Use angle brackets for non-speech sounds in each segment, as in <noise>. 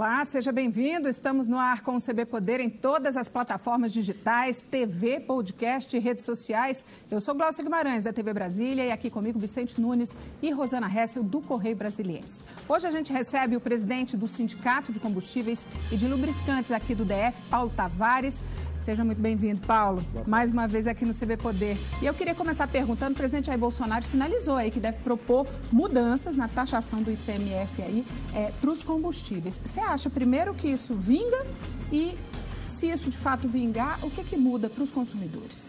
Olá, seja bem-vindo. Estamos no ar com o CB Poder em todas as plataformas digitais, TV, podcast redes sociais. Eu sou Glaucia Guimarães, da TV Brasília, e aqui comigo Vicente Nunes e Rosana Hessel, do Correio Brasiliense. Hoje a gente recebe o presidente do Sindicato de Combustíveis e de Lubrificantes aqui do DF, Paulo Tavares. Seja muito bem-vindo, Paulo. Mais uma vez aqui no CB Poder. E eu queria começar perguntando, o presidente Jair Bolsonaro sinalizou aí que deve propor mudanças na taxação do ICMS aí é, para os combustíveis. Você acha, primeiro, que isso vinga e, se isso de fato vingar, o que, que muda para os consumidores?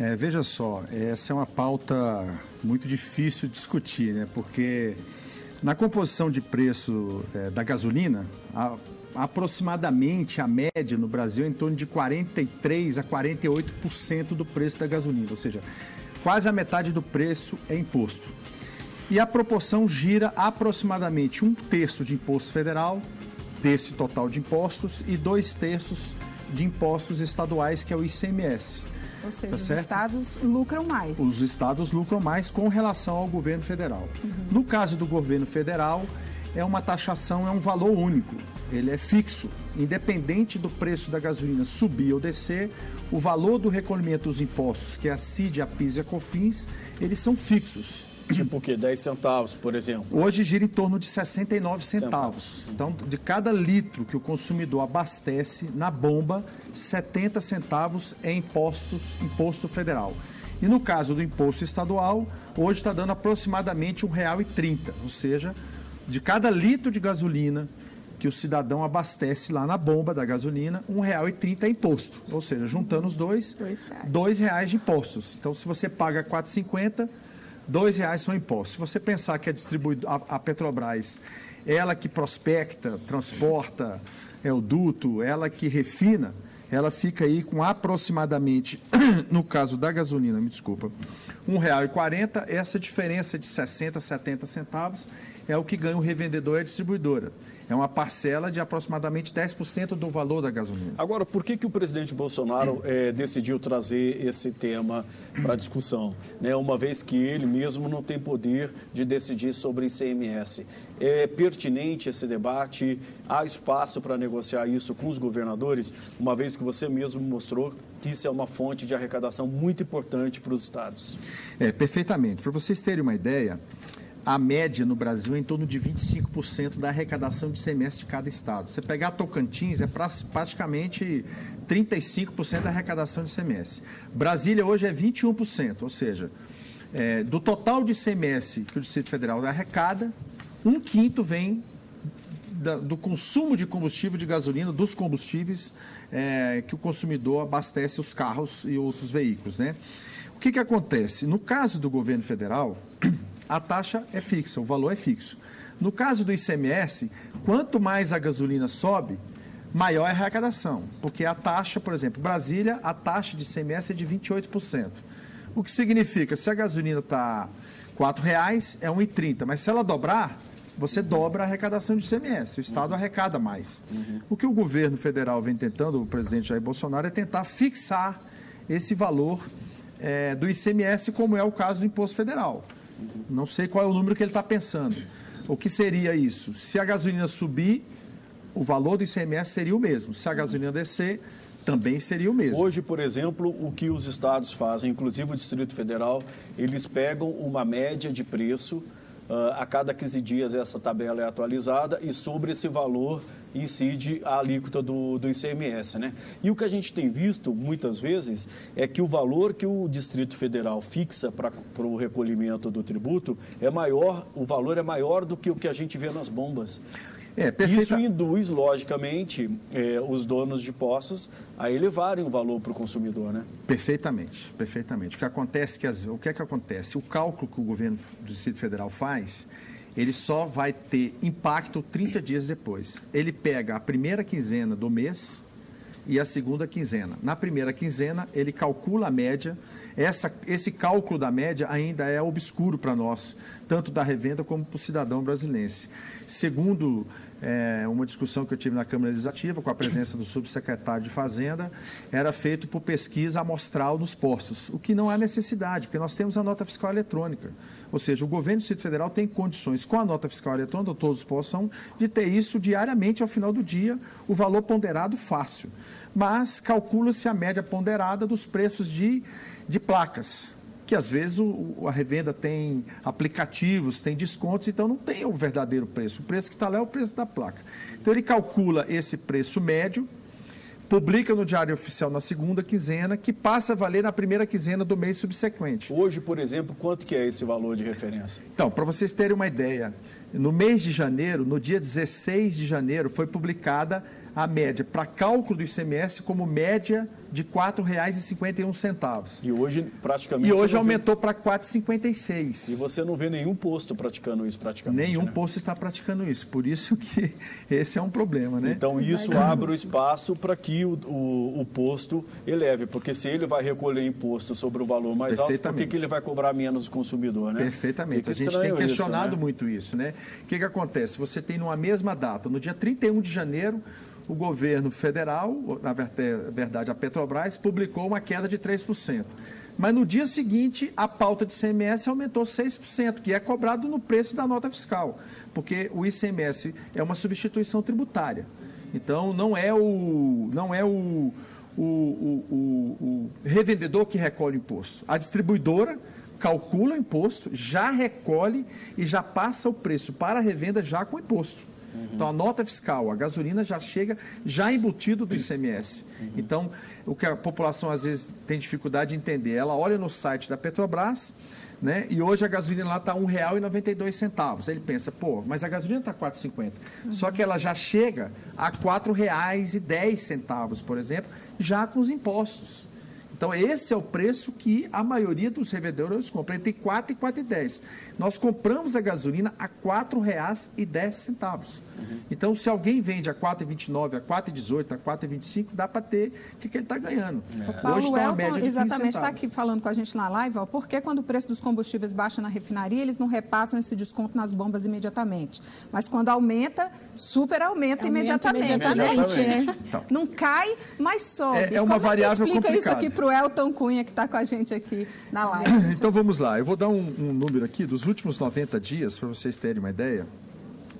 É, veja só, essa é uma pauta muito difícil de discutir, né? Porque na composição de preço é, da gasolina, a aproximadamente a média no Brasil é em torno de 43 a 48% do preço da gasolina, ou seja, quase a metade do preço é imposto. E a proporção gira aproximadamente um terço de imposto federal desse total de impostos e dois terços de impostos estaduais, que é o ICMS. Ou seja, tá os certo? estados lucram mais. Os estados lucram mais com relação ao governo federal. Uhum. No caso do governo federal, é uma taxação, é um valor único. Ele é fixo. Independente do preço da gasolina subir ou descer, o valor do recolhimento dos impostos, que é a CID, a PIS e a COFINS, eles são fixos. Tipo o quê? 10 centavos, por exemplo? Hoje gira em torno de 69 centavos. Então, de cada litro que o consumidor abastece na bomba, 70 centavos é impostos, imposto federal. E no caso do imposto estadual, hoje está dando aproximadamente R$ 1,30, ou seja, de cada litro de gasolina que o cidadão abastece lá na bomba da gasolina, R$ 1,30 é imposto. Ou seja, juntando os dois, R$ reais de impostos. Então, se você paga R$ 4,50, R$ reais são impostos. Se você pensar que a, a, a Petrobras, ela que prospecta, transporta, é o duto, ela que refina, ela fica aí com aproximadamente, <clears throat> no caso da gasolina, me desculpa, R$ 1,40. Essa diferença de 60, 70 centavos é o que ganha o revendedor e a distribuidora. É uma parcela de aproximadamente 10% do valor da gasolina. Agora, por que, que o presidente Bolsonaro é, decidiu trazer esse tema para discussão? Né? Uma vez que ele mesmo não tem poder de decidir sobre ICMS. É pertinente esse debate? Há espaço para negociar isso com os governadores, uma vez que você mesmo mostrou que isso é uma fonte de arrecadação muito importante para os estados? É, perfeitamente. Para vocês terem uma ideia, a média no Brasil é em torno de 25% da arrecadação de semestre de cada estado. Você pegar Tocantins, é praticamente 35% da arrecadação de semestre. Brasília hoje é 21%, ou seja, é, do total de semestre que o Distrito Federal arrecada, um quinto vem da, do consumo de combustível, de gasolina, dos combustíveis é, que o consumidor abastece os carros e outros veículos. Né? O que, que acontece? No caso do governo federal, <clears throat> a taxa é fixa, o valor é fixo. No caso do ICMS, quanto mais a gasolina sobe, maior é a arrecadação, porque a taxa, por exemplo, Brasília, a taxa de ICMS é de 28%. O que significa, se a gasolina está R$ reais é 1,30, mas se ela dobrar, você dobra a arrecadação de ICMS, o Estado arrecada mais. O que o governo federal vem tentando, o presidente Jair Bolsonaro, é tentar fixar esse valor é, do ICMS, como é o caso do Imposto Federal. Não sei qual é o número que ele está pensando. O que seria isso? Se a gasolina subir, o valor do ICMS seria o mesmo. Se a gasolina descer, também seria o mesmo. Hoje, por exemplo, o que os estados fazem, inclusive o Distrito Federal, eles pegam uma média de preço a cada 15 dias essa tabela é atualizada e sobre esse valor incide a alíquota do, do ICMS. Né? E o que a gente tem visto muitas vezes é que o valor que o Distrito Federal fixa para o recolhimento do tributo é maior, o valor é maior do que o que a gente vê nas bombas. É, perfeita... Isso induz, logicamente, é, os donos de postos a elevarem o valor para o consumidor, né? Perfeitamente, perfeitamente. O que acontece que as... o que é que acontece? O cálculo que o governo do Distrito Federal faz, ele só vai ter impacto 30 dias depois. Ele pega a primeira quinzena do mês e a segunda quinzena. Na primeira quinzena, ele calcula a média. Essa, esse cálculo da média ainda é obscuro para nós, tanto da revenda como para o cidadão brasileiro. Segundo é, uma discussão que eu tive na Câmara Legislativa, com a presença do subsecretário de Fazenda, era feito por pesquisa amostral nos postos, o que não há necessidade, porque nós temos a nota fiscal eletrônica. Ou seja, o governo do Distrito Federal tem condições, com a nota fiscal eletrônica, todos os postos são, de ter isso diariamente, ao final do dia, o valor ponderado fácil. Mas calcula-se a média ponderada dos preços de, de placas que às vezes o, a revenda tem aplicativos, tem descontos, então não tem o verdadeiro preço. O preço que está lá é o preço da placa. Então ele calcula esse preço médio, publica no Diário Oficial na segunda quinzena, que passa a valer na primeira quinzena do mês subsequente. Hoje, por exemplo, quanto que é esse valor de referência? Então, para vocês terem uma ideia, no mês de janeiro, no dia 16 de janeiro, foi publicada a média para cálculo do ICMS como média de R$ 4,51. E hoje praticamente. E hoje aumentou para R$ 4,56. E você não vê nenhum posto praticando isso praticamente. Nenhum né? posto está praticando isso. Por isso que <laughs> esse é um problema, né? Então isso abre o espaço para que o, o, o, posto eleve, porque se ele vai recolher imposto sobre o valor mais alto, por que, que ele vai cobrar menos o consumidor, né? Perfeitamente. Fica a gente tem questionado isso, né? muito isso, né? O que, que acontece? Você tem numa mesma data, no dia 31 de janeiro, o governo federal, na verdade a Petrobras, publicou uma queda de 3%. Mas no dia seguinte, a pauta de ICMS aumentou 6%, que é cobrado no preço da nota fiscal, porque o ICMS é uma substituição tributária. Então, não é o, não é o, o, o, o revendedor que recolhe o imposto. A distribuidora calcula o imposto, já recolhe e já passa o preço para a revenda já com o imposto. Uhum. Então, a nota fiscal, a gasolina já chega já embutido do ICMS. Uhum. Então, o que a população às vezes tem dificuldade de entender, ela olha no site da Petrobras, né? E hoje a gasolina lá está R$ 1,92. Ele pensa, pô, mas a gasolina está R$ 4,50. Uhum. Só que ela já chega a R$ 4,10, por exemplo, já com os impostos. Então, esse é o preço que a maioria dos revendedores compra, entre 4 e 4,10. Nós compramos a gasolina a R$ 4,10. Uhum. Então, se alguém vende a 4,29, a 4,18, a 4,25, dá para ter o que, que ele está ganhando. É. O Paulo Hoje está uma média de exatamente está aqui falando com a gente na live, ó, por que quando o preço dos combustíveis baixa na refinaria, eles não repassam esse desconto nas bombas imediatamente? Mas quando aumenta, super aumenta, imediatamente. imediatamente né? então. Não cai, mas sobe. É, é uma Como variável é explica complicada. isso aqui para o Elton Cunha, que está com a gente aqui na live? <coughs> Então vamos lá, eu vou dar um, um número aqui dos últimos 90 dias, para vocês terem uma ideia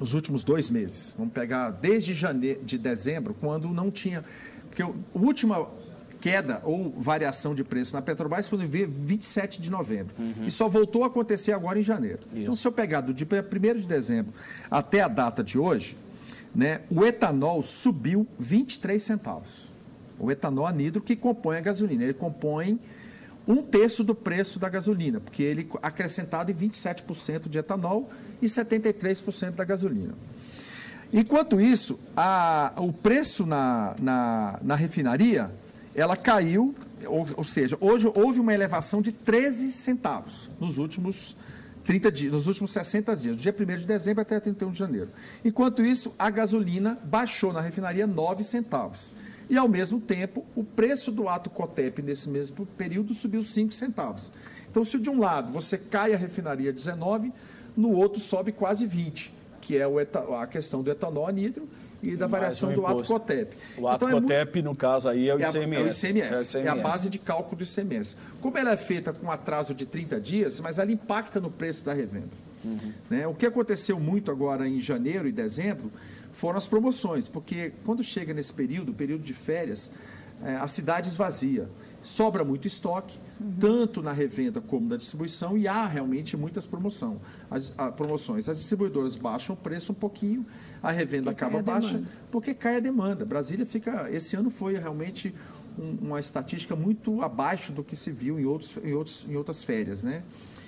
os últimos dois meses. Vamos pegar desde janeiro, de dezembro, quando não tinha. Porque a última queda ou variação de preço na Petrobras foi no dia 27 de novembro. Uhum. E só voltou a acontecer agora em janeiro. Isso. Então, se eu pegar do dia 1 de dezembro até a data de hoje, né, o etanol subiu 23 centavos. O etanol anidro que compõe a gasolina. Ele compõe um terço do preço da gasolina, porque ele é acrescentado em 27% de etanol e 73% da gasolina. Enquanto isso, a, o preço na, na, na, refinaria, ela caiu, ou, ou, seja, hoje houve uma elevação de 13 centavos nos últimos 30 dias, nos últimos 60 dias, do dia 1 de dezembro até 31 de janeiro. Enquanto isso, a gasolina baixou na refinaria 9 centavos. E, ao mesmo tempo, o preço do ato COTEP nesse mesmo período subiu 5 centavos. Então, se de um lado você cai a refinaria 19, no outro sobe quase 20, que é a questão do etanol anidro e da variação um do ato COTEP. O ato então, COTEP, é muito... no caso aí, é o ICMS. É, é, o ICMS, é, o ICMS. é a base de cálculo do ICMS. Como ela é feita com atraso de 30 dias, mas ela impacta no preço da revenda. Uhum. Né? O que aconteceu muito agora em janeiro e dezembro foram as promoções, porque quando chega nesse período, período de férias, é, a cidade esvazia. Sobra muito estoque, uhum. tanto na revenda como na distribuição, e há realmente muitas promoção, as, a, promoções. As distribuidoras baixam o preço um pouquinho, a revenda porque acaba baixa, porque cai a demanda. Brasília fica. Esse ano foi realmente um, uma estatística muito abaixo do que se viu em, outros, em, outros, em outras férias. Né?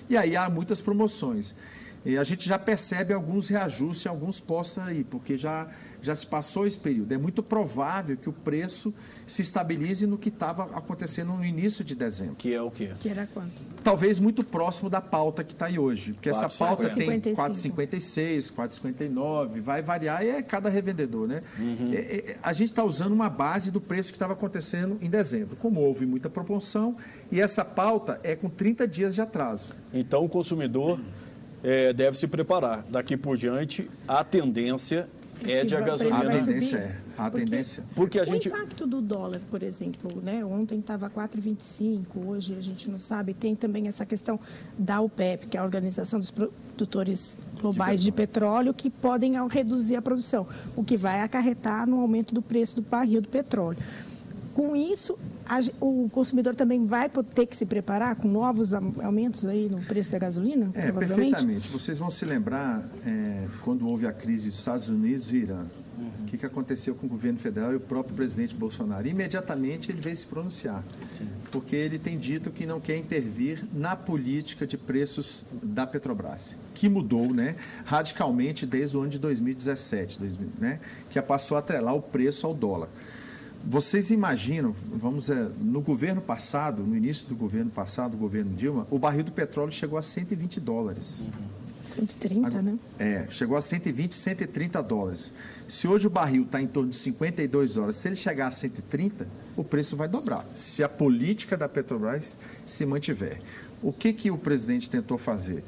E aí há muitas promoções. E a gente já percebe alguns reajustes alguns postos aí, porque já, já se passou esse período. É muito provável que o preço se estabilize no que estava acontecendo no início de dezembro. Que é o quê? Que era quanto? Talvez muito próximo da pauta que está aí hoje. Porque 4, essa pauta 50. tem 4,56, 4,59, vai variar e é cada revendedor, né? Uhum. É, é, a gente está usando uma base do preço que estava acontecendo em dezembro. Como houve muita proporção, e essa pauta é com 30 dias de atraso. Então o consumidor é, deve se preparar. Daqui por diante, a tendência É de a gasolina. A tendência é. A porque, tendência. Porque a gente... O impacto do dólar, por exemplo, né? ontem estava 4,25, hoje a gente não sabe. Tem também essa questão da OPEP, que é a Organização dos Produtores Globais de Petróleo, que podem reduzir a produção, o que vai acarretar no aumento do preço do barril do petróleo. Com isso, a, o consumidor também vai ter que se preparar com novos aumentos aí no preço da gasolina? É, perfeitamente. Vocês vão se lembrar é, quando houve a crise dos Estados Unidos e Irã. Uhum. O que, que aconteceu com o governo federal e o próprio presidente Bolsonaro? Imediatamente ele veio se pronunciar, Sim. porque ele tem dito que não quer intervir na política de preços da Petrobras, que mudou né, radicalmente desde o ano de 2017, 2000, né, que passou a atrelar o preço ao dólar. Vocês imaginam, vamos é, no governo passado, no início do governo passado, o governo Dilma, o barril do petróleo chegou a 120 dólares. Uhum. 130, Agora, né? É, chegou a 120, 130 dólares. Se hoje o barril está em torno de 52 dólares, se ele chegar a 130, o preço vai dobrar. Se a política da Petrobras se mantiver. O que, que o presidente tentou fazer?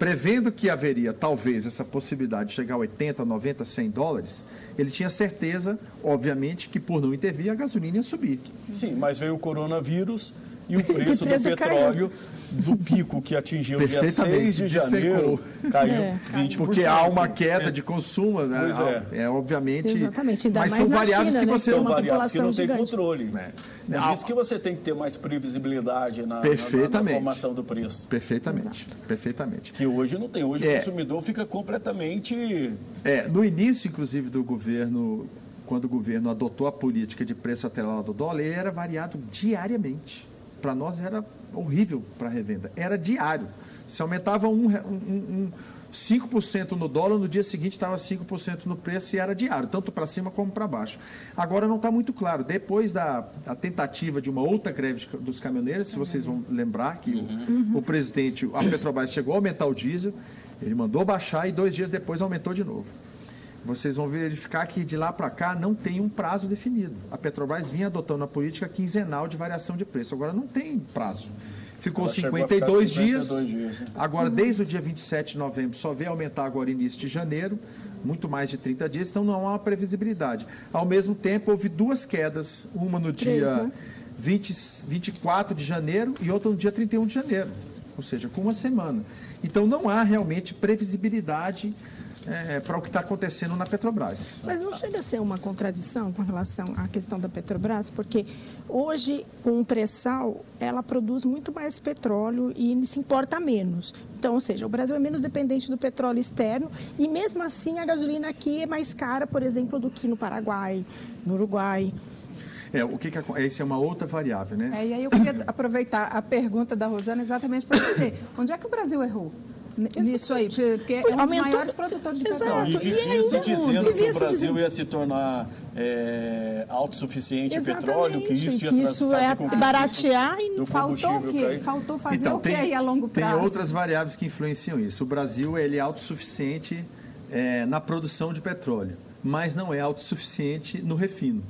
Prevendo que haveria talvez essa possibilidade de chegar a 80, 90, 100 dólares, ele tinha certeza, obviamente, que por não intervir a gasolina ia subir. Sim, mas veio o coronavírus <laughs> e o preço do petróleo caiu. do pico que atingiu dia 6 de janeiro caiu é. 20%. Porque há uma queda de consumo, né? Pois é. é obviamente. Exatamente. Ainda mas são variáveis China, que né? você são variáveis que não tem controle. Né? Por isso que você tem que ter mais previsibilidade na, Perfeitamente. Na, na formação do preço. Perfeitamente. Exato. Perfeitamente. Que hoje não tem. Hoje é. o consumidor fica completamente. É, no início, inclusive, do governo quando o governo adotou a política de preço atrelado do dólar, ele era variado diariamente para nós era horrível para a revenda. Era diário. Se aumentava um, um, um 5% no dólar, no dia seguinte estava 5% no preço e era diário, tanto para cima como para baixo. Agora não está muito claro. Depois da tentativa de uma outra greve dos caminhoneiros, se vocês vão lembrar que uhum. o, o presidente, a Petrobras chegou a aumentar o diesel, ele mandou baixar e dois dias depois aumentou de novo vocês vão verificar que de lá para cá não tem um prazo definido. A Petrobras vinha adotando a política quinzenal de variação de preço, agora não tem prazo. Ficou 52 dias, 52 dias né? agora desde o dia 27 de novembro só veio aumentar agora início de janeiro, muito mais de 30 dias, então não há uma previsibilidade. Ao mesmo tempo, houve duas quedas, uma no Três, dia né? 20, 24 de janeiro e outra no dia 31 de janeiro, ou seja, com uma semana. Então não há realmente previsibilidade é, para o que está acontecendo na Petrobras. Mas não chega a ser uma contradição com relação à questão da Petrobras, porque hoje, com o pré-sal, ela produz muito mais petróleo e se importa menos. Então, ou seja, o Brasil é menos dependente do petróleo externo e, mesmo assim, a gasolina aqui é mais cara, por exemplo, do que no Paraguai, no Uruguai. É, o que, que essa é uma outra variável, né? É, e aí eu queria <coughs> aproveitar a pergunta da Rosana exatamente para dizer, onde é que o Brasil errou? nisso aí, porque é um dos Aumentou... produtores de petróleo. E vivia se dizendo que o Brasil ia se tornar é, autossuficiente em petróleo, que isso ia que isso é baratear e faltou o quê? Faltou fazer então, o que aí a longo prazo? Tem outras variáveis que influenciam isso. O Brasil ele é autossuficiente é, na produção de petróleo, mas não é autossuficiente no refino.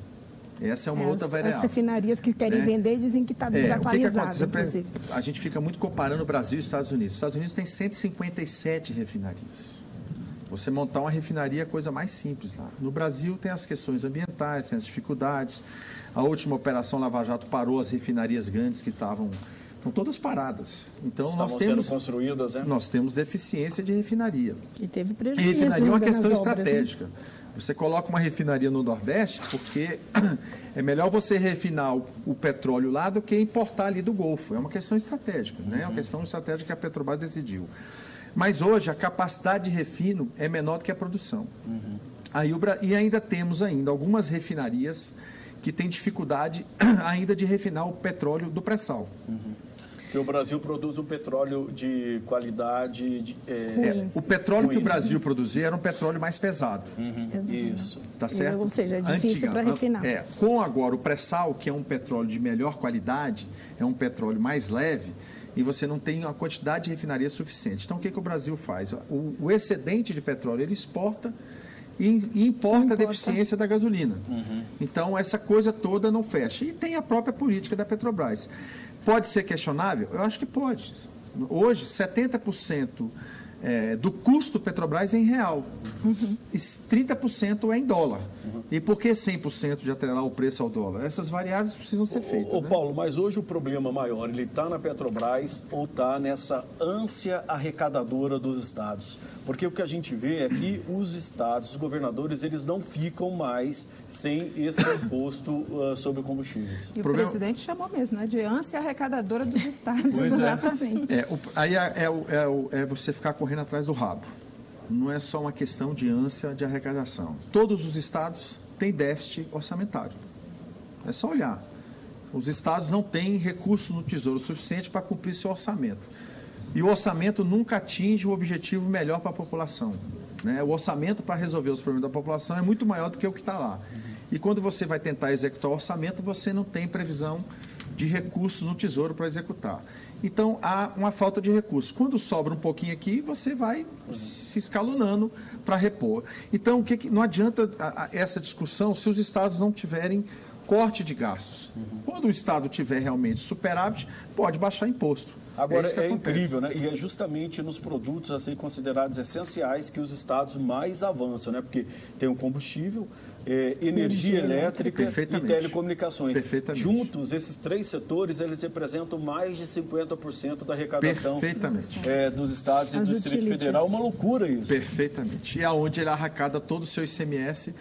Essa é uma é, outra variável. As refinarias que querem né? vender dizem que está desatualizado, é, o que que A gente fica muito comparando o Brasil e os Estados Unidos. Os Estados Unidos tem 157 refinarias. Você montar uma refinaria é a coisa mais simples lá. No Brasil tem as questões ambientais, tem as dificuldades. A última operação Lava Jato parou as refinarias grandes que estavam estão todas paradas. Então Estavam nós temos sendo construídas, né? Nós temos deficiência de refinaria. E teve prejuízo. E refinaria é uma questão obras, né? estratégica. Né? Você coloca uma refinaria no Nordeste, porque <coughs> é melhor você refinar o, o, petróleo lá do que importar ali do Golfo. É uma questão estratégica, né? é uma uhum. questão estratégica que a Petrobras decidiu. Mas hoje a capacidade de refino é menor do que a produção. Uhum. Aí o, e ainda temos ainda algumas refinarias que têm dificuldade <clears throat> ainda de refinar o petróleo do pré-sal. Uhum que o Brasil produz um petróleo de qualidade. De, é, é, o petróleo ruim. que o Brasil produzia era um petróleo mais pesado. Uhum. Isso. Tá certo? Ou seja, é difícil para refinar. É, com agora o pré-sal, que é um petróleo de melhor qualidade, é um petróleo mais leve, e você não tem uma quantidade de refinaria suficiente. Então, o que, que o Brasil faz? O, o excedente de petróleo ele exporta e, e importa, importa, a deficiência da gasolina. Uhum. Então, essa coisa toda não fecha. E tem a própria política da Petrobras. Pode ser questionável? Eu acho que pode. Hoje, 70% é, do custo Petrobras em real. Uhum. E 30% é em dólar. Uhum. E por que 100% de atrelar o preço ao dólar? Essas variáveis precisam ser feitas. Ô, né? Paulo, mas hoje o problema maior, ele está na Petrobras ou está nessa ânsia arrecadadora dos estados? Porque o que a gente vê é que os estados, os governadores, eles não ficam mais sem esse imposto uh, sobre combustíveis. E o, o problema... presidente chamou mesmo, né? De ânsia arrecadadora dos estados. Pois <laughs> é. Exatamente. É, o, aí é, é, é, você ficar correndo atrás do rabo. Não é só uma questão de ânsia de arrecadação. Todos os estados têm déficit orçamentário. É só olhar. Os estados não têm recurso no tesouro suficiente para cumprir seu orçamento. E o orçamento nunca atinge o objetivo melhor para a população. Né? O orçamento para resolver os problemas da população é muito maior do que o que está lá. E quando você vai tentar executar o orçamento, você não tem previsão de recursos no tesouro para executar. Então há uma falta de recursos. Quando sobra um pouquinho aqui, você vai se escalonando para repor. Então o que, que não adianta essa discussão se os estados não tiverem corte de gastos. Uhum. Quando o estado tiver realmente superávit, pode baixar imposto. Agora, é, é incrível, né? E é justamente nos produtos assim considerados essenciais que os estados mais avançam, né? Porque tem o combustível, é, energia elétrica e telecomunicações. Juntos, esses três setores, eles representam mais de 50% da arrecadação é, dos estados As e do Distrito Federal. Uma loucura isso. Perfeitamente. E aonde ele arrecada todo o seu ICMS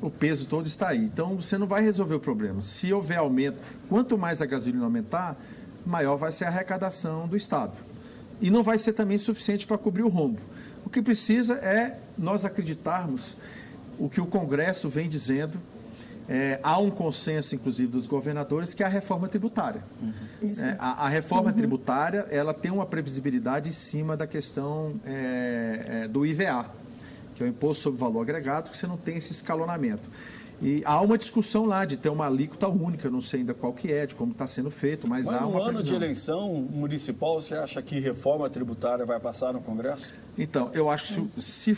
o peso todo está aí. Então, você não vai resolver o problema. Se houver aumento, quanto mais a gasolina aumentar, maior vai ser a arrecadação do Estado. E não vai ser também suficiente para cobrir o rombo. O que precisa é nós acreditarmos o que o Congresso vem dizendo. É, há um consenso, inclusive, dos governadores, que é a reforma tributária. Uhum. É, a, a, reforma uhum. tributária ela tem uma previsibilidade em cima da questão é, é do IVA, que é o Imposto sobre Valor Agregado, que você não tem esse escalonamento. E há uma discussão lá de ter uma alíquota única, não sei ainda qual que é, de como está sendo feito, mas, mas há uma no ano de eleição municipal, você acha que reforma tributária vai passar no Congresso? Então, eu acho que se,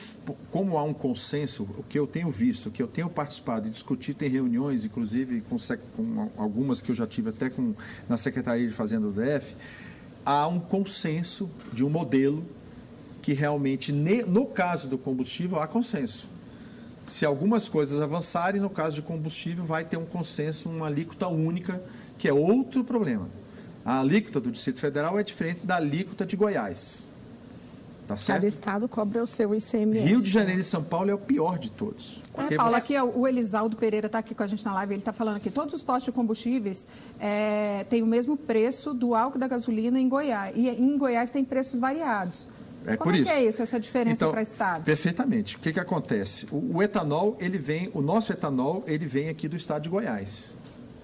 como há um consenso, o que eu tenho visto, o que eu tenho participado e discutido em reuniões, inclusive com, com algumas que eu já tive até com, na Secretaria de Fazenda do DF, há um consenso de um modelo que realmente, no caso do combustível, há consenso se algumas coisas avançarem, no caso de combustível, vai ter um consenso, uma alíquota única, que é outro problema. A alíquota do Distrito Federal é diferente da alíquota de Goiás. Tá certo? Cada estado cobra o seu ICMS. Rio de Janeiro e São Paulo é o pior de todos. É, Paulo, você... aqui o Elisaldo Pereira está aqui com a gente na live, ele está falando aqui, todos os postos de combustíveis é, têm o mesmo preço do álcool da gasolina em Goiás. E em Goiás tem preços variados. É Como por é isso. que é isso, essa diferença então, para estado? Perfeitamente. O que, que acontece? O, o, etanol, ele vem, o nosso etanol, ele vem aqui do estado de Goiás.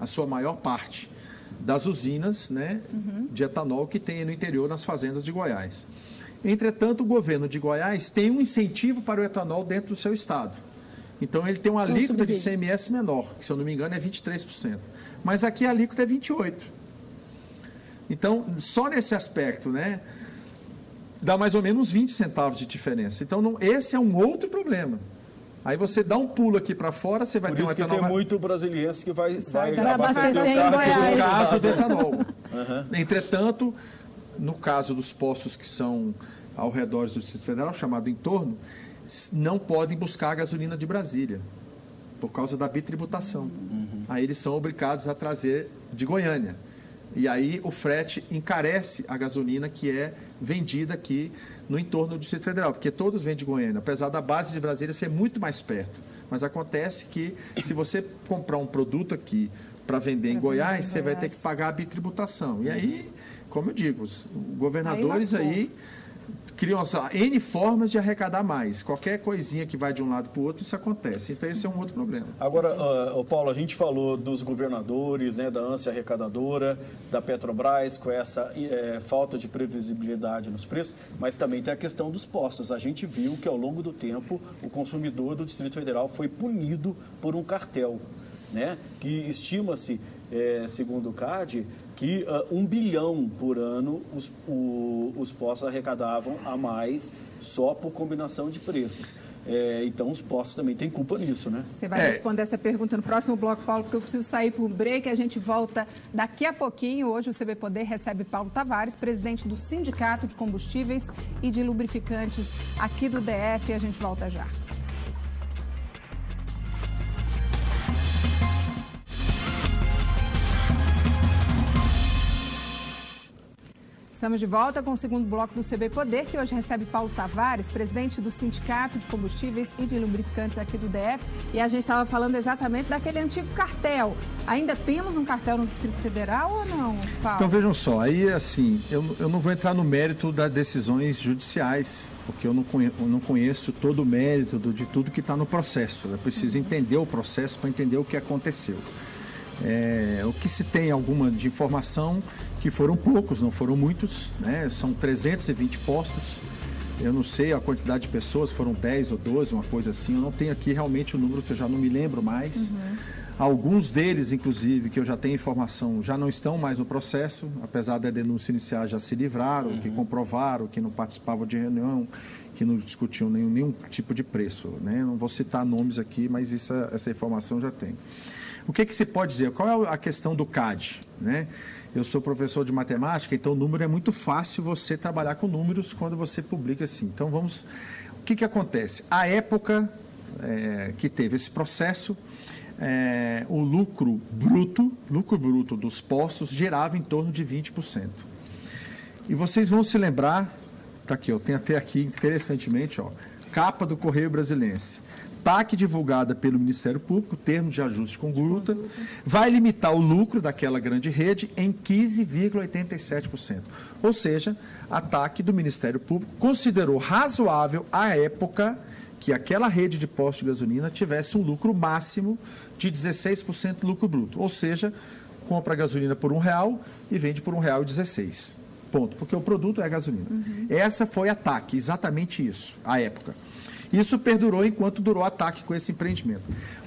A sua maior parte das usinas né, uhum. de etanol que tem no interior, nas fazendas de Goiás. Entretanto, o governo de Goiás tem um incentivo para o etanol dentro do seu estado. Então, ele tem uma alíquota de CMS menor, que, se eu não me engano, é 23%. Mas aqui a alíquota é 28%. Então, só nesse aspecto, né? Dá mais ou menos 20 centavos de diferença. Então, não, esse é um outro problema. Aí você dá um pulo aqui para fora, você vai Por ter um isso que tem muito brasileiro que vai, vai, vai abastecer em Goiás. No caso do etanol. <laughs> Uhum. Entretanto, no caso dos postos que são ao redor do Distrito Federal, chamado entorno, não podem buscar a gasolina de Brasília, por causa da bitributação. Uhum. Aí eles são obrigados a trazer de Goiânia. E aí o frete encarece a gasolina que é vendida aqui no entorno do Distrito Federal, porque todos vêm de Goiânia, apesar da base de Brasília ser muito mais perto. Mas acontece que se você comprar um produto aqui para vender em Goiás, você vai ter que pagar a bitributação. E aí, como eu digo, os governadores aí, aí criam N formas de arrecadar mais. Qualquer coisinha que vai de um lado para o outro, isso acontece. Então, esse é um outro problema. Agora, uh, Paulo, a gente falou dos governadores, né, da ânsia arrecadadora, da Petrobras, com essa é, falta de previsibilidade nos preços, mas também tem a questão dos postos. A gente viu que, ao longo do tempo, o consumidor do Distrito Federal foi punido por um cartel, né, que estima-se, é, segundo o CAD, que uh, um bilhão por ano os, o, os postos arrecadavam a mais só por combinação de preços. É, então, os postos também têm culpa nisso, né? Você vai é. responder essa pergunta no próximo bloco, Paulo, porque eu preciso sair para um break. A gente volta daqui a pouquinho. Hoje o CB Poder recebe Paulo Tavares, presidente do Sindicato de Combustíveis e de Lubrificantes aqui do DF. A gente volta já. Estamos de volta com o segundo bloco do CB Poder, que hoje recebe Paulo Tavares, presidente do Sindicato de Combustíveis e de Lubrificantes aqui do DF. E a gente estava falando exatamente daquele antigo cartel. Ainda temos um cartel no Distrito Federal ou não, Paulo? Então vejam só, aí assim, eu, eu não vou entrar no mérito das decisões judiciais, porque eu não conheço, eu não conheço todo o mérito do, de tudo que está no processo. Eu preciso uhum. entender o processo para entender o que aconteceu. É, o que se tem alguma de informação que foram poucos, não foram muitos, né? são 320 postos. Eu não sei a quantidade de pessoas, foram 10 ou 12, uma coisa assim. Eu não tenho aqui realmente o número que eu já não me lembro mais. Uhum. Alguns deles, inclusive, que eu já tenho informação, já não estão mais no processo, apesar da denúncia inicial já se livraram, uhum. que comprovaram, que não participavam de reunião, que não discutiam nenhum, nenhum tipo de preço. Né? Não vou citar nomes aqui, mas isso, essa informação já tem. O que, que se pode dizer? Qual é a questão do CAD? Né? Eu sou professor de matemática, então o número é muito fácil você trabalhar com números quando você publica assim. Então vamos. O que, que acontece? A época é, que teve esse processo, é, o lucro bruto, lucro bruto dos postos girava em torno de 20%. E vocês vão se lembrar, tá aqui, eu tenho até aqui interessantemente, ó, capa do Correio Brasilense. TAC divulgada pelo Ministério Público, termo de ajuste com conduta, vai limitar o lucro daquela grande rede em 15,87%. Ou seja, a TAC do Ministério Público considerou razoável à época que aquela rede de postos de gasolina tivesse um lucro máximo de 16% lucro bruto. Ou seja, compra a gasolina por um real e vende por um real e 16. Ponto. Porque o produto é a gasolina. Uhum. Essa foi a TAC, exatamente isso, à época. Isso perdurou enquanto durou o ataque com esse empreendimento.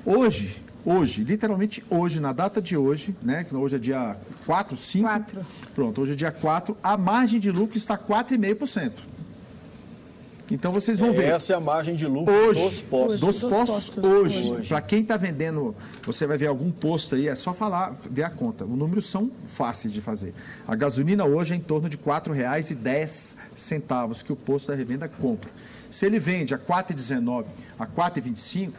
Hoje, hoje, literalmente hoje, na data de hoje, né, que hoje é dia 4, 5. 4. Pronto, hoje é dia 4, a margem de lucro está 4,5%. Então vocês vão é, ver. Essa é a margem de lucro hoje, dos postos. Dos, dos postos, postos hoje. hoje. Para quem está vendendo, você vai ver algum posto aí, é só falar, ver a conta. Os números são fáceis de fazer. A gasolina hoje é em torno de R$ 4,10 que o posto da revenda compra. Se ele vende a 4,19 a 4,25,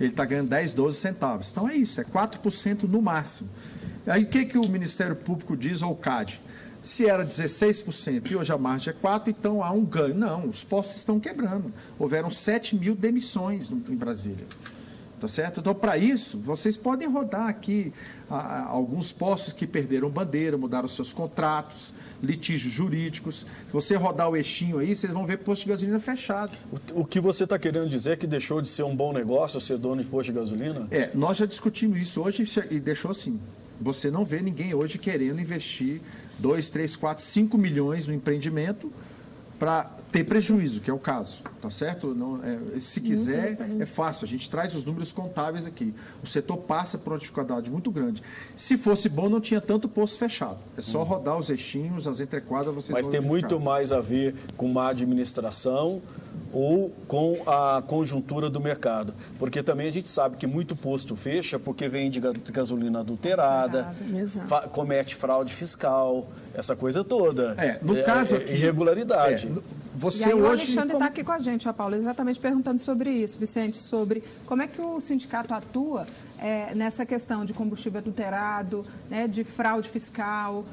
ele está ganhando 10, 12 centavos. Então é isso, é 4% no máximo. Aí o que, que o Ministério Público diz ao CAD? Se era 16% e hoje a margem é 4%, então há um ganho. Não, os postos estão quebrando. Houveram 7 mil demissões em Brasília. Tá certo? Então, para isso, vocês podem rodar aqui ah, alguns postos que perderam bandeira, mudaram seus contratos, litígios jurídicos. Se você rodar o eixinho aí, vocês vão ver posto de gasolina fechado. O, o que você está querendo dizer é que deixou de ser um bom negócio ser dono de posto de gasolina? É, nós já discutimos isso hoje e deixou assim. Você não vê ninguém hoje querendo investir 2, 3, 4, 5 milhões no empreendimento para ter prejuízo, que é o caso, tá certo? Não, é, se quiser, é fácil. A gente traz os números contábeis aqui. O setor passa por uma dificuldade muito grande. Se fosse bom, não tinha tanto posto fechado. É só uhum. rodar os eixinhos, as entrequadras, vocês Mas tem muito mais a ver com má administração ou com a conjuntura do mercado. Porque também a gente sabe que muito posto fecha porque vende gasolina adulterada, comete fraude fiscal, essa coisa toda. É, no é, caso é, aqui, irregularidade. É, você e aí, hoje, o Alexandre está como... aqui com a gente, ó, Paulo, exatamente perguntando sobre isso, Vicente, sobre como é que o sindicato atua é, nessa questão de combustível adulterado, né, de fraude fiscal.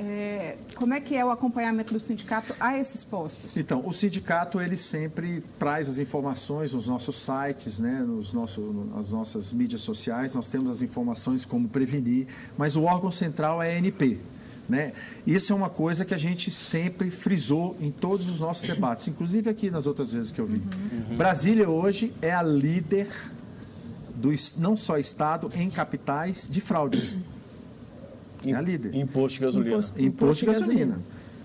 É, como é que é o acompanhamento do sindicato a esses postos? Então, o sindicato ele sempre traz as informações nos nossos sites, né, nos nossos, nas nossas mídias sociais. Nós temos as informações como prevenir, mas o órgão central é a ANP. Né? Isso é uma coisa que a gente sempre frisou em todos os nossos debates, inclusive aqui nas outras vezes que eu vi. Uhum. Brasília hoje é a líder do não só estado em capitais de fraude. É a líder. Imposto de gasolina. Imposto, imposto de gasolina.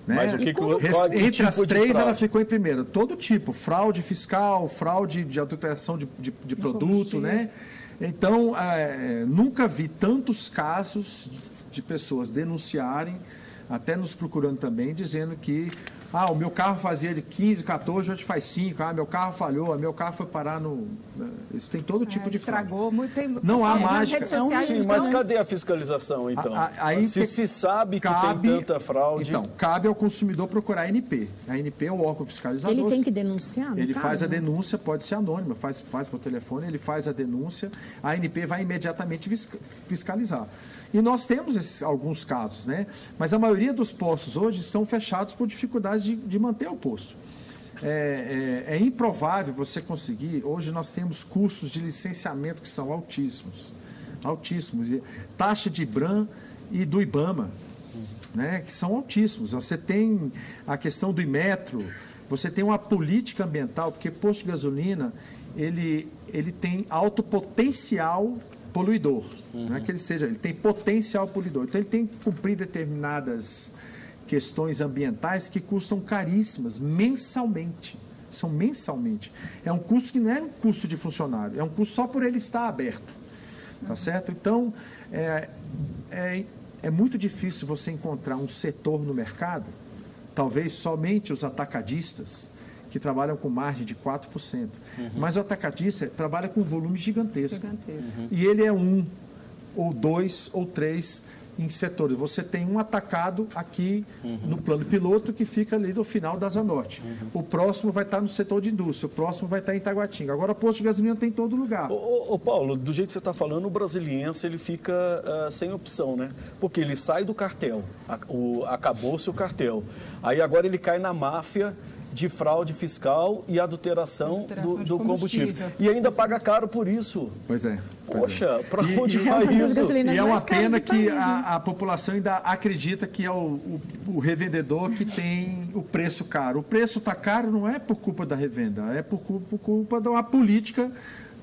Né? Mas o que, que qual, Entre tipo as três, ela ficou em primeira. Todo tipo, fraude fiscal, fraude de adulteração de, de, de produto, né? Então, é, nunca vi tantos casos de pessoas denunciarem, até nos procurando também, dizendo que ah, o meu carro fazia de 15, 14, hoje faz 5. Ah, meu carro falhou, meu carro foi parar no. Né, isso tem todo tipo é, de Estragou fraude. muito. Tem... Não há mágica. Sociais, Sim, mas cadê a fiscalização, então? A, a, aí se se sabe que cabe, tem tanta fraude. Então, cabe ao consumidor procurar a ANP. A ANP é o órgão fiscalizador. Ele tem que denunciar? Ele caso, faz a denúncia, pode ser anônima, faz, faz por telefone, ele faz a denúncia, a ANP vai imediatamente fiscalizar. E nós temos esses, alguns casos, né? Mas a maioria dos postos hoje estão fechados por de, de manter o posto. É, é, é, improvável você conseguir. Hoje nós temos cursos de licenciamento que são altíssimos. Altíssimos. Taxa de IBRAM e do IBAMA, né, que são altíssimos. Você tem a questão do Imetro, você tem uma política ambiental, porque posto de gasolina ele, ele tem alto potencial poluidor. Uhum. Não é que ele seja, ele tem potencial poluidor. Então ele tem que cumprir determinadas questões ambientais que custam caríssimas mensalmente. São mensalmente. É um custo que não é um custo de funcionário, é um custo só por ele estar aberto. Tá certo? Então, é, é, é muito difícil você encontrar um setor no mercado, talvez somente os atacadistas, que trabalham com margem de 4%. Uhum. Mas o atacadista trabalha com volume gigantesco. gigantesco. Uhum. E ele é um, ou dois, ou três em setores. Você tem um atacado aqui uhum. no plano piloto que fica ali no final da Asa Norte. Uhum. O próximo vai estar no setor de indústria, o próximo vai estar em Itaguatinga. Agora, posto de gasolina tem em todo lugar. Ô, ô, Paulo, do jeito que você está falando, o brasiliense ele fica uh, sem opção, né? Porque ele sai do cartel, acabou-se o cartel. Aí agora ele cai na máfia de fraude fiscal e adulteração, adulteração do, do combustível. combustível. E ainda paga caro por isso. Pois é. Poxa, é. para onde e, vai isso? E é uma pena que país, a, né? a, população ainda acredita que é o, o, o, revendedor que tem o preço caro. O preço está caro não é por culpa da revenda, é por, por culpa de uma política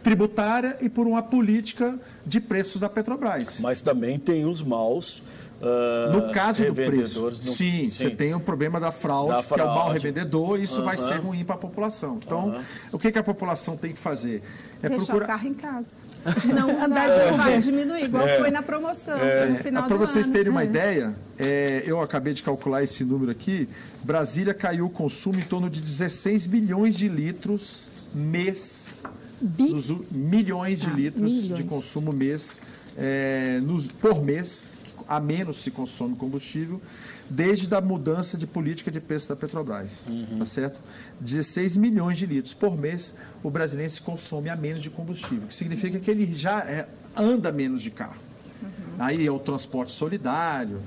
tributária e por uma política de preços da Petrobras. Mas também tem os maus Uh, no caso do preço, no... sim, sim, você tem o problema da fraude, da fraude. que é o mal revendedor, e isso vai ser ruim para a população. Então, o que, que a população tem que fazer? É Deixar procurar... o carro em casa. <laughs> Não andar de carro, é. diminuir, igual é. foi na promoção, é. final Para vocês ano. terem uma é. ideia, é, eu acabei de calcular esse número aqui, Brasília caiu o consumo em torno de 16 bilhões de litros mês. Bi? Nos, milhões de ah, litros milhões. de consumo mês, é, nos, por mês a menos se consome combustível, desde a mudança de política de preço da Petrobras. Uhum. Tá certo? 16 milhões de litros por mês o brasileiro se consome a menos de combustível, que significa que ele já é, anda menos de carro. Uhum. Aí é o transporte solidário,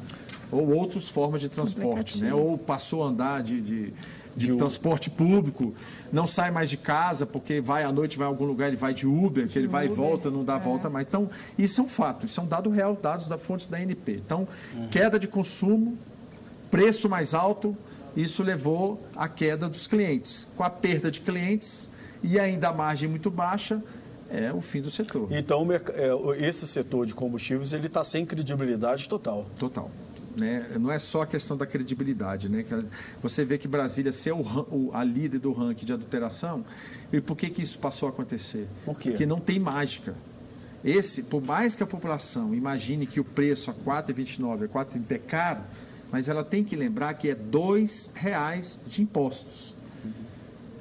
ou outras formas de transporte, né? ou passou a andar de, de de, de transporte público, não sai mais de casa porque vai à noite, vai a algum lugar, ele vai de Uber, que ele vai Uber, e volta, não dá é. volta mais. Então, isso é um fato, isso é um dado real, dados da fonte da NP. Então, uhum. queda de consumo, preço mais alto, isso levou à queda dos clientes. Com a perda de clientes e ainda a margem muito baixa, é o fim do setor. Então, é, esse setor de combustíveis ele está sem credibilidade total. Total. Né? Não é só a questão da credibilidade. Né? Você vê que Brasília ser o, o, a líder do ranking de adulteração, e por que, que isso passou a acontecer? Por quê? Porque não tem mágica. Esse, por mais que a população imagine que o preço a R$ 4,29, a R$ 4,30 é caro, mas ela tem que lembrar que é R$ reais de impostos.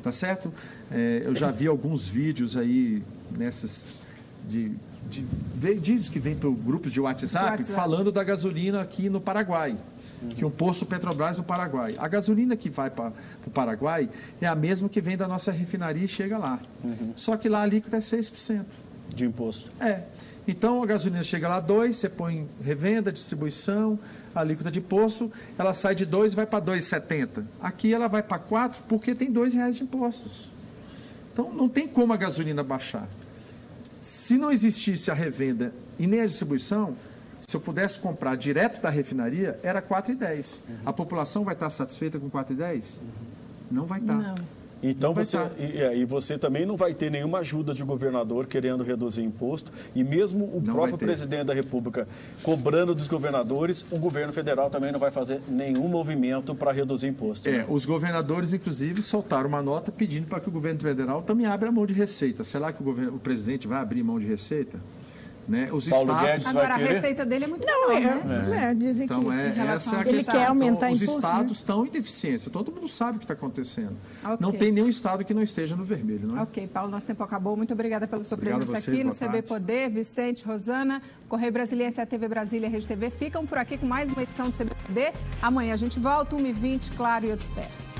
Tá certo? É, eu já vi alguns vídeos aí nessas de de, diz que vem para grupos de WhatsApp, WhatsApp, falando da gasolina aqui no Paraguai. Uhum. Que um posto Petrobras no Paraguai. A gasolina que vai para o Paraguai é a mesma que vem da nossa refinaria e chega lá. Uhum. Só que lá a alíquota é 6%. De imposto. É. Então a gasolina chega lá 2, você põe revenda, distribuição, alíquota de imposto, ela sai de 2 e vai para 2,70. Aqui ela vai para 4 porque tem R$ reais de impostos. Então não tem como a gasolina baixar. Se não existisse a revenda e nem a distribuição, se eu pudesse comprar direto da refinaria, era 4,10. Uhum. A população vai estar satisfeita com 4,10? Uhum. Não vai estar. Não. Então você e, é, e, você também não vai ter nenhuma ajuda de governador querendo reduzir imposto e mesmo o não próprio presidente da República cobrando dos governadores, o governo federal também não vai fazer nenhum movimento para reduzir imposto. É, né? os governadores inclusive soltaram uma nota pedindo para que o governo federal também abra a mão de receita. Será que o, governo, o presidente vai abrir mão de receita? Né? Os Paulo estados... Guedes vai Agora, a querer? receita dele é muito Não, menor, é, né? é, dizem que Então, é, em relação essa é a Ele questão. quer aumentar então, Os imposto, né? estados estão em deficiência. Todo mundo sabe o que está acontecendo. Ok. Não tem nenhum estado que não esteja no vermelho, não é? Ok, Paulo, nosso tempo acabou. Muito obrigada pela sua Obrigado a presença vocês, aqui no boa CB tarde. Poder. Vicente, Rosana, Correio Brasiliense, a TV Brasília e a Rede TV ficam por aqui com mais uma edição do CB Poder. Amanhã a gente volta, 1h20, claro, e eu te espero.